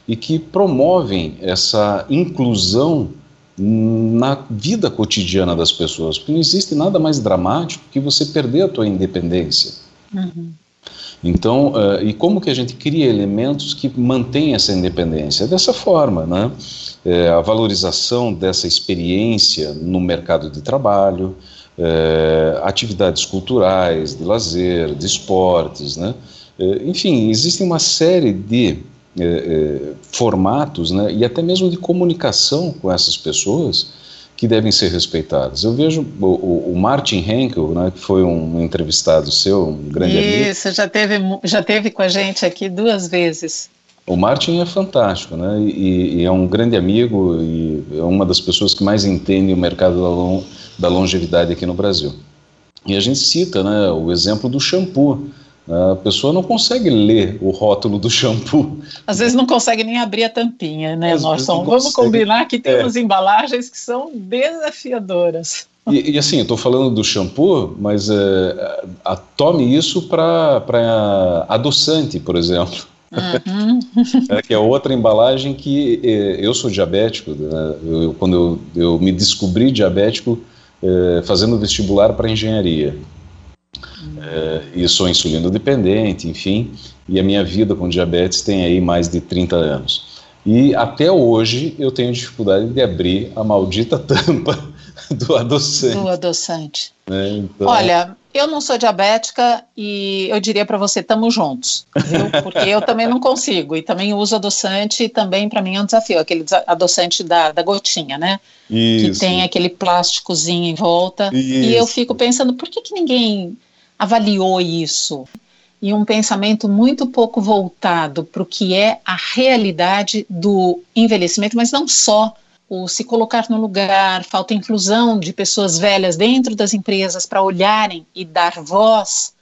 [SPEAKER 5] e que promovem essa inclusão na vida cotidiana das pessoas, porque não existe nada mais dramático que você perder a tua independência.
[SPEAKER 4] Uhum.
[SPEAKER 5] Então, uh, e como que a gente cria elementos que mantêm essa independência? Dessa forma, né? É, a valorização dessa experiência no mercado de trabalho, é, atividades culturais, de lazer, de esportes, né? É, enfim, existe uma série de formatos, né? E até mesmo de comunicação com essas pessoas que devem ser respeitadas. Eu vejo o, o Martin Henkel, né, que foi um entrevistado seu, um grande
[SPEAKER 4] Isso,
[SPEAKER 5] amigo.
[SPEAKER 4] Isso, já teve, já teve com a gente aqui duas vezes.
[SPEAKER 5] O Martin é fantástico, né? E, e, é um grande amigo e é uma das pessoas que mais entende o mercado da, long, da longevidade aqui no Brasil. E a gente cita, né, o exemplo do shampoo. A pessoa não consegue ler o rótulo do shampoo.
[SPEAKER 4] Às vezes não consegue nem abrir a tampinha, né, Norson? Vamos combinar que tem é. umas embalagens que são desafiadoras.
[SPEAKER 5] E, e assim, eu estou falando do shampoo, mas é, a, tome isso para adoçante, por exemplo.
[SPEAKER 4] Uhum.
[SPEAKER 5] é, que é outra embalagem que é, eu sou diabético. Né? Eu, quando eu, eu, me descobri diabético é, fazendo vestibular para engenharia. É, e sou insulino dependente, enfim, e a minha vida com diabetes tem aí mais de 30 anos. E até hoje eu tenho dificuldade de abrir a maldita tampa do adoçante.
[SPEAKER 4] Do adoçante.
[SPEAKER 5] É, então...
[SPEAKER 4] Olha, eu não sou diabética e eu diria para você, estamos juntos, viu? Porque eu também não consigo e também uso adoçante e também para mim é um desafio, aquele adoçante da, da gotinha, né?
[SPEAKER 5] Isso.
[SPEAKER 4] Que tem aquele plásticozinho em volta.
[SPEAKER 5] Isso.
[SPEAKER 4] E eu fico pensando, por que, que ninguém avaliou isso? E um pensamento muito pouco voltado para o que é a realidade do envelhecimento, mas não só o se colocar no lugar, falta inclusão de pessoas velhas dentro das empresas para olharem e dar voz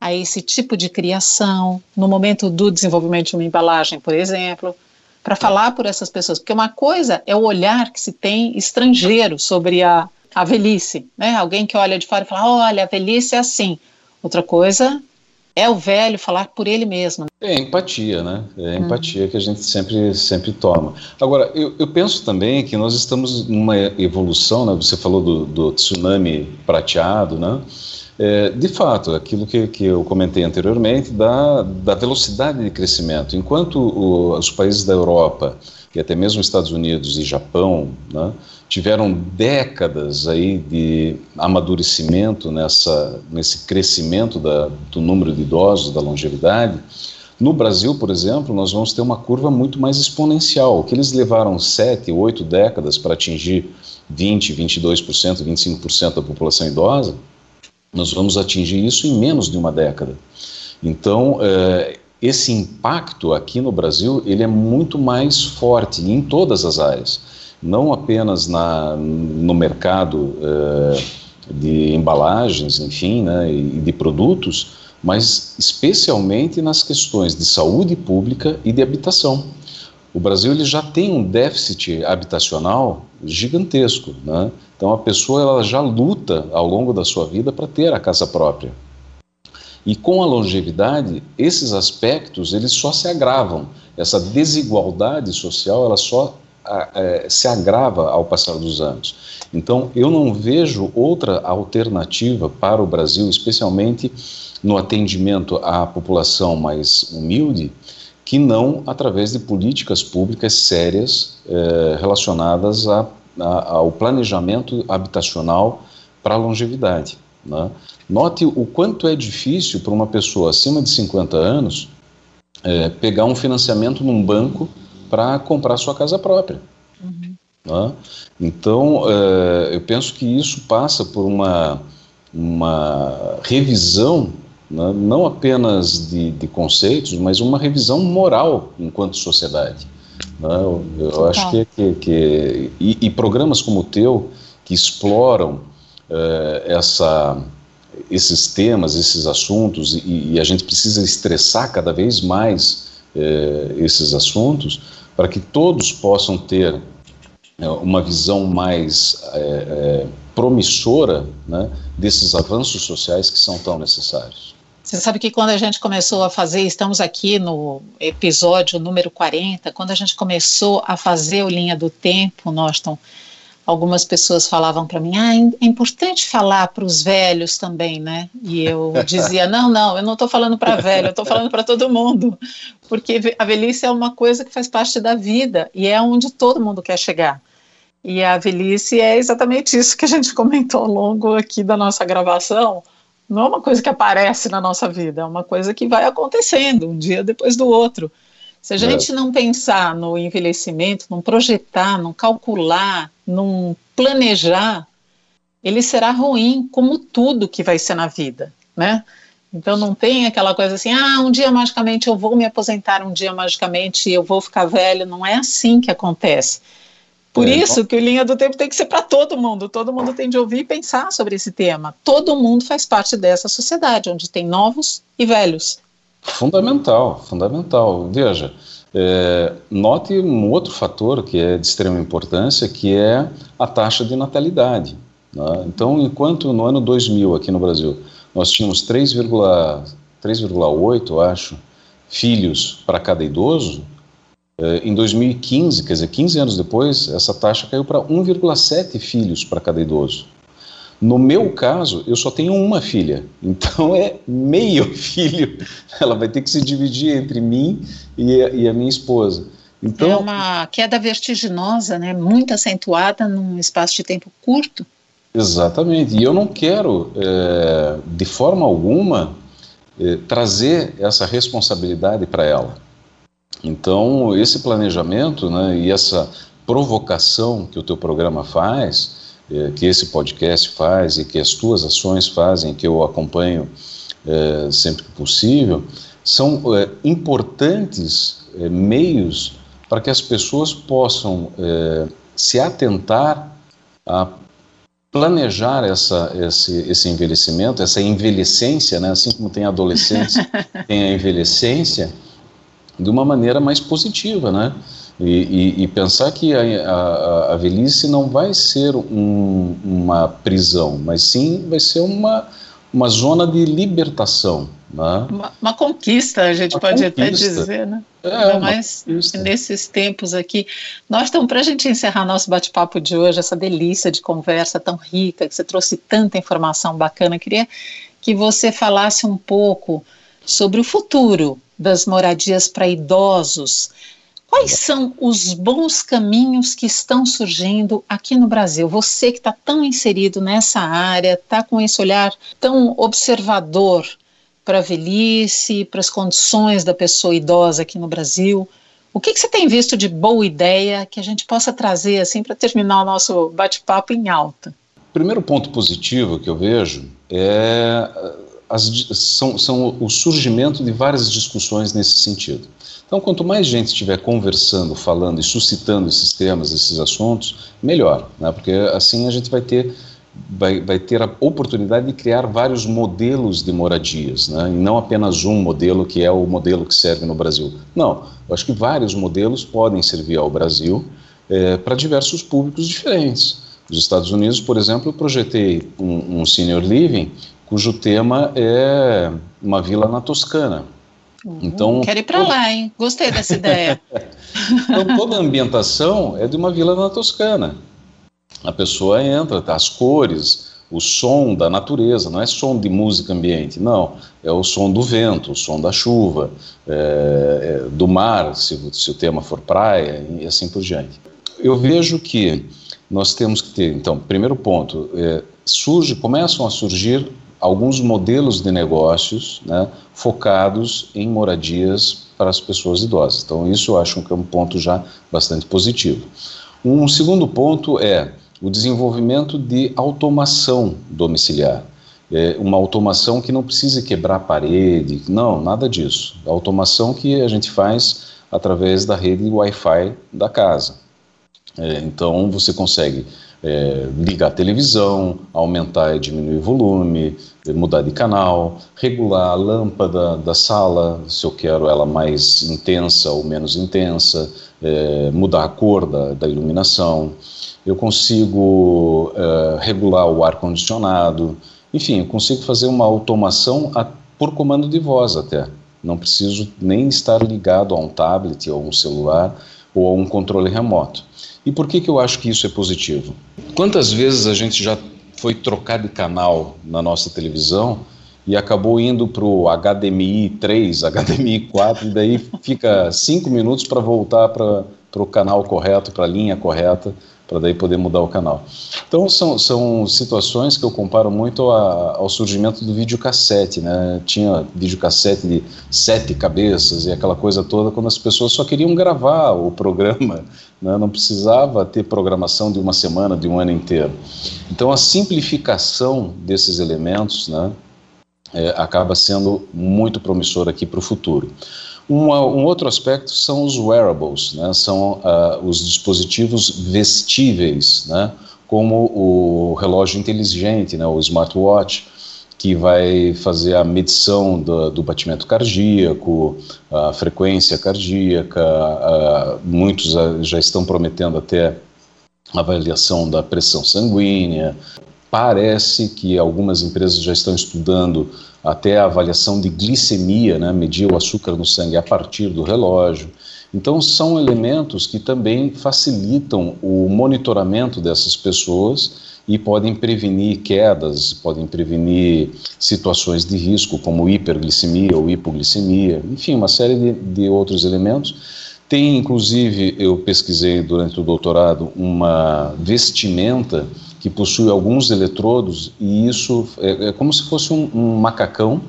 [SPEAKER 4] a esse tipo de criação, no momento do desenvolvimento de uma embalagem, por exemplo, para falar por essas pessoas. Porque uma coisa é o olhar que se tem estrangeiro sobre a, a velhice, né? Alguém que olha de fora e fala: olha, a velhice é assim. Outra coisa é o velho falar por ele mesmo.
[SPEAKER 5] É empatia, né? É a empatia que a gente sempre, sempre toma. Agora, eu, eu, penso também que nós estamos numa evolução, né? Você falou do, do tsunami prateado, né? É, de fato, aquilo que, que eu comentei anteriormente, da, da velocidade de crescimento. Enquanto o, os países da Europa e até mesmo Estados Unidos e Japão, né, tiveram décadas aí de amadurecimento nessa, nesse crescimento da, do número de idosos, da longevidade, No Brasil, por exemplo, nós vamos ter uma curva muito mais exponencial. Que eles levaram sete, oito décadas para atingir 20, 22%, 25% da população idosa, nós vamos atingir isso em menos de uma década. Então, eh, esse impacto aqui no Brasil ele é muito mais forte em todas as áreas, não apenas na, no mercado eh, de embalagens, enfim, né, e de produtos, mas especialmente nas questões de saúde pública e de habitação. O Brasil ele já tem um déficit habitacional gigantesco, né? Então a pessoa ela já luta ao longo da sua vida para ter a casa própria. E com a longevidade, esses aspectos eles só se agravam. Essa desigualdade social ela só é, se agrava ao passar dos anos. Então, eu não vejo outra alternativa para o Brasil, especialmente no atendimento à população mais humilde, que não através de políticas públicas sérias eh, relacionadas a, a, ao planejamento habitacional para a longevidade. Né? Note o quanto é difícil para uma pessoa acima de 50 anos é, pegar um financiamento num banco para comprar sua casa própria. Uhum. Né? Então, é, eu penso que isso passa por uma, uma revisão, né, não apenas de, de, conceitos, mas uma revisão moral enquanto sociedade. Né? Eu, eu acho que, que, que e, e, programas como o teu, que exploram é, essa esses temas, esses assuntos, e, e, a gente precisa estressar cada vez mais é, esses assuntos para que todos possam ter é, uma visão mais é, é, promissora né, desses avanços sociais que são tão necessários.
[SPEAKER 4] Você sabe que quando a gente começou a fazer, estamos aqui no episódio número 40, quando a gente começou a fazer o Linha do Tempo, Noston, algumas pessoas falavam para mim, ah, é importante falar para os velhos também, né? E eu dizia, não, não, eu não estou falando para velho, eu estou falando para todo mundo, porque a velhice é uma coisa que faz parte da vida e é onde todo mundo quer chegar. E a velhice é exatamente isso que a gente comentou ao longo aqui da nossa gravação. Não é uma coisa que aparece na nossa vida, é uma coisa que vai acontecendo um dia depois do outro. Se a gente é. não pensar no envelhecimento, não projetar, não calcular, não planejar, ele será ruim, como tudo que vai ser na vida, né? Então não tem aquela coisa assim, ah, um dia magicamente eu vou me aposentar, um dia magicamente eu vou ficar velho. Não é assim que acontece. Por é, isso que o Linha do Tempo tem que ser para todo mundo. Todo mundo tem de ouvir e pensar sobre esse tema. Todo mundo faz parte dessa sociedade, onde tem novos e velhos.
[SPEAKER 5] Fundamental, fundamental. Veja, é, note um outro fator que é de extrema importância, que é a taxa de natalidade. Né? Então, enquanto no ano 2000 aqui no Brasil nós tínhamos 3,8, acho, filhos para cada idoso, é, em 2015, quer dizer, 15 anos depois, essa taxa caiu para 1,7 filhos para cada idoso. No meu caso, eu só tenho uma filha, então é meio filho. Ela vai ter que se dividir entre mim e a, e a minha esposa. Então,
[SPEAKER 4] é uma queda vertiginosa, né? Muito acentuada num espaço de tempo curto.
[SPEAKER 5] Exatamente. E eu não quero, é, de forma alguma, é, trazer essa responsabilidade para ela. Então, esse planejamento né, e essa provocação que o teu programa faz é, que esse podcast faz e que as tuas ações fazem, que eu acompanho é, sempre que possível, são é, importantes meios para que as pessoas possam se atentar a planejar essa, esse, esse envelhecimento, essa envelhecência, né? assim como tem a adolescência, tem a envelhecência, de uma maneira mais positiva, né? E, e, e pensar que a, a, a, velhice não vai ser um, uma prisão, mas sim vai ser uma, uma zona de libertação. Né?
[SPEAKER 4] Uma, uma, conquista, a gente uma pode conquista. até dizer, né? É, Mas nesses tempos aqui. Nós estamos, para a gente encerrar nosso bate-papo de hoje, essa delícia de conversa tão rica, que você trouxe tanta informação bacana, queria que você falasse um pouco sobre o futuro das moradias para idosos Quais são os bons caminhos que estão surgindo aqui no Brasil? Você que está tão inserido nessa área, está com esse olhar tão observador para a velhice, para as condições da pessoa idosa aqui no Brasil. O que, que, você tem visto de boa ideia que a gente possa trazer assim para terminar o nosso bate-papo em alta?
[SPEAKER 5] Primeiro ponto positivo que eu vejo é as, são, são o surgimento de várias discussões nesse sentido. Então, quanto mais gente estiver conversando, falando e suscitando esses temas, esses assuntos, melhor, né? porque assim a gente vai ter vai, vai ter a oportunidade de criar vários modelos de moradias, né? e não apenas um modelo que é o modelo que serve no Brasil. Não, eu acho que vários modelos podem servir ao Brasil é, para diversos públicos diferentes. Nos Estados Unidos, por exemplo, eu projetei um, um senior living cujo tema é uma vila na Toscana.
[SPEAKER 4] Uhum, então, quero ir para lá, hein? Gostei dessa ideia.
[SPEAKER 5] então, toda a ambientação é de uma vila na Toscana. A pessoa entra, tá, as cores, o som da natureza, não é som de música ambiente, não. É o som do vento, o som da chuva, é, é, do mar, se, se o tema for praia, e assim por diante. Eu vejo que nós temos que ter, então, primeiro ponto, é, surge, começam a surgir alguns modelos de negócios né, focados em moradias para as pessoas idosas. Então, isso eu acho que é um ponto já bastante positivo. Um segundo ponto é o desenvolvimento de automação domiciliar. É uma automação que não precise quebrar parede, não, nada disso. A automação que a gente faz através da rede Wi-Fi da casa. É, então, você consegue é, ligar a televisão, aumentar e diminuir o volume, mudar de canal, regular a lâmpada da sala, se eu quero ela mais intensa ou menos intensa, é, mudar a cor da, da, iluminação. Eu consigo é, regular o ar-condicionado, enfim, eu consigo fazer uma automação a, por comando de voz até. Não preciso nem estar ligado a um tablet ou um celular ou a um controle remoto. E por que, que eu acho que isso é positivo? Quantas vezes a gente já foi trocar de canal na nossa televisão e acabou indo para o HDMI 3, HDMI 4, e daí fica cinco minutos para voltar para o canal correto, para a linha correta, para daí poder mudar o canal. Então são, são situações que eu comparo muito a, ao surgimento do videocassete, né? Tinha videocassete de sete cabeças e aquela coisa toda quando as pessoas só queriam gravar o programa, né? não precisava ter programação de uma semana, de um ano inteiro. Então a simplificação desses elementos, né? É, acaba sendo muito promissor aqui para o futuro. Um, um, outro aspecto são os wearables, né? são uh, os dispositivos vestíveis, né? como o relógio inteligente, né? o smartwatch, que vai fazer a medição do, do batimento cardíaco, a frequência cardíaca, uh, muitos já estão prometendo até avaliação da pressão sanguínea. Parece que algumas empresas já estão estudando até a avaliação de glicemia, né, medir o açúcar no sangue a partir do relógio. Então, são elementos que também facilitam o monitoramento dessas pessoas e podem prevenir quedas, podem prevenir situações de risco, como hiperglicemia ou hipoglicemia, enfim, uma série de, de outros elementos. Tem, inclusive, eu pesquisei durante o doutorado, uma vestimenta que possui alguns eletrodos e isso é, é como se fosse um, um, macacão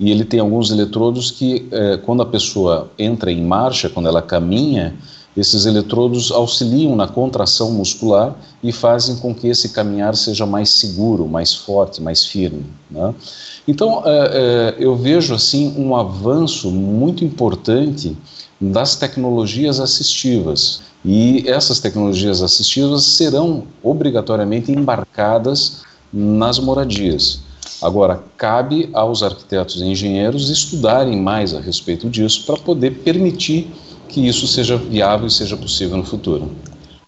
[SPEAKER 5] e ele tem alguns eletrodos que é, quando a pessoa entra em marcha, quando ela caminha, esses eletrodos auxiliam na contração muscular e fazem com que esse caminhar seja mais seguro, mais forte, mais firme. Né? Então é, é, eu vejo assim um avanço muito importante das tecnologias assistivas. E essas tecnologias assistivas serão obrigatoriamente embarcadas nas moradias. Agora, cabe aos arquitetos e engenheiros estudarem mais a respeito disso para poder permitir que isso seja viável e seja possível no futuro.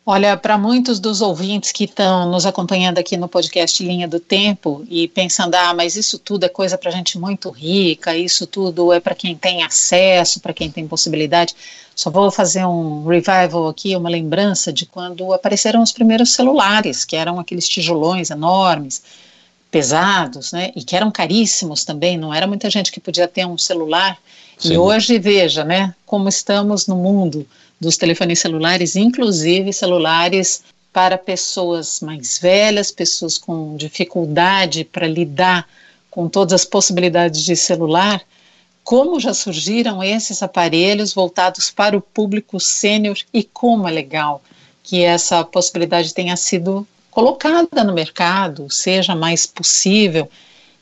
[SPEAKER 4] Olha, para muitos dos ouvintes que estão nos acompanhando aqui no podcast Linha do Tempo e pensando, ah, mas isso tudo é coisa para gente muito rica, isso tudo é para quem tem acesso, para quem tem possibilidade. Só vou fazer um revival aqui, uma lembrança de quando apareceram os primeiros celulares, que eram aqueles tijolões enormes, pesados, né, e que eram caríssimos também, não era muita gente que podia ter um celular. Sim. E hoje, veja, né, como estamos no mundo dos telefones celulares, inclusive celulares para pessoas mais velhas, pessoas com dificuldade para lidar com todas as possibilidades de celular, como já surgiram esses aparelhos voltados para o público sênior e como é legal que essa possibilidade tenha sido colocada no mercado, seja mais possível.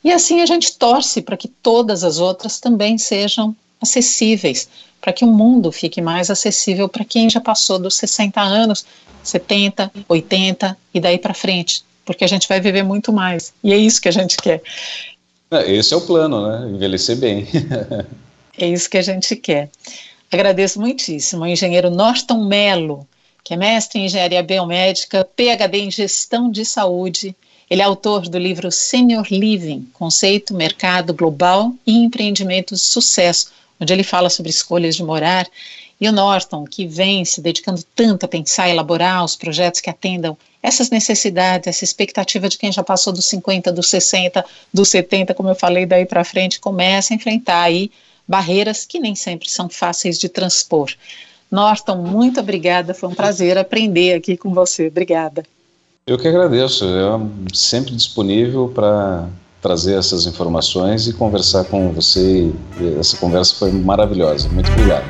[SPEAKER 4] E assim a gente torce para que todas as outras também sejam acessíveis, para que o mundo fique mais acessível para quem já passou dos 60 anos, 70, 80 e daí para frente, porque a gente vai viver muito mais. E é isso que a gente quer.
[SPEAKER 5] É, esse é o plano, né? Envelhecer bem.
[SPEAKER 4] é isso que a gente quer. Agradeço muitíssimo ao engenheiro Norton Melo, que é mestre em engenharia biomédica, PhD em gestão de saúde. Ele é autor do livro Senior Living: Conceito, Mercado Global e Empreendimentos de Sucesso, onde ele fala sobre escolhas de morar. E o Norton, que vem se dedicando tanto a pensar e elaborar os projetos que atendam essas necessidades, essa expectativa de quem já passou dos 50, dos 60, dos 70, como eu falei, daí para frente, começa a enfrentar aí barreiras que nem sempre são fáceis de transpor. Norton, muito obrigada, foi um prazer aprender aqui com você. Obrigada.
[SPEAKER 5] Eu que agradeço, eu sempre disponível para trazer essas informações e conversar com você. Essa conversa foi maravilhosa. Muito obrigado.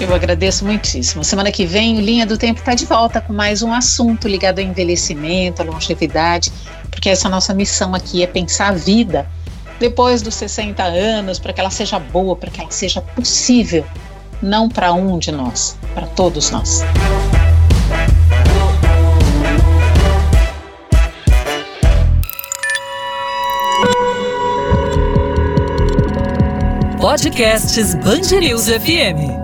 [SPEAKER 4] Eu agradeço muitíssimo. Semana que vem, o Linha do Tempo está de volta com mais um assunto ligado ao envelhecimento, à longevidade, porque essa nossa missão aqui é pensar a vida depois dos 60 anos, para que ela seja boa, para que ela seja possível, não para um de nós, para todos nós.
[SPEAKER 3] Podcasts Bangerils FM.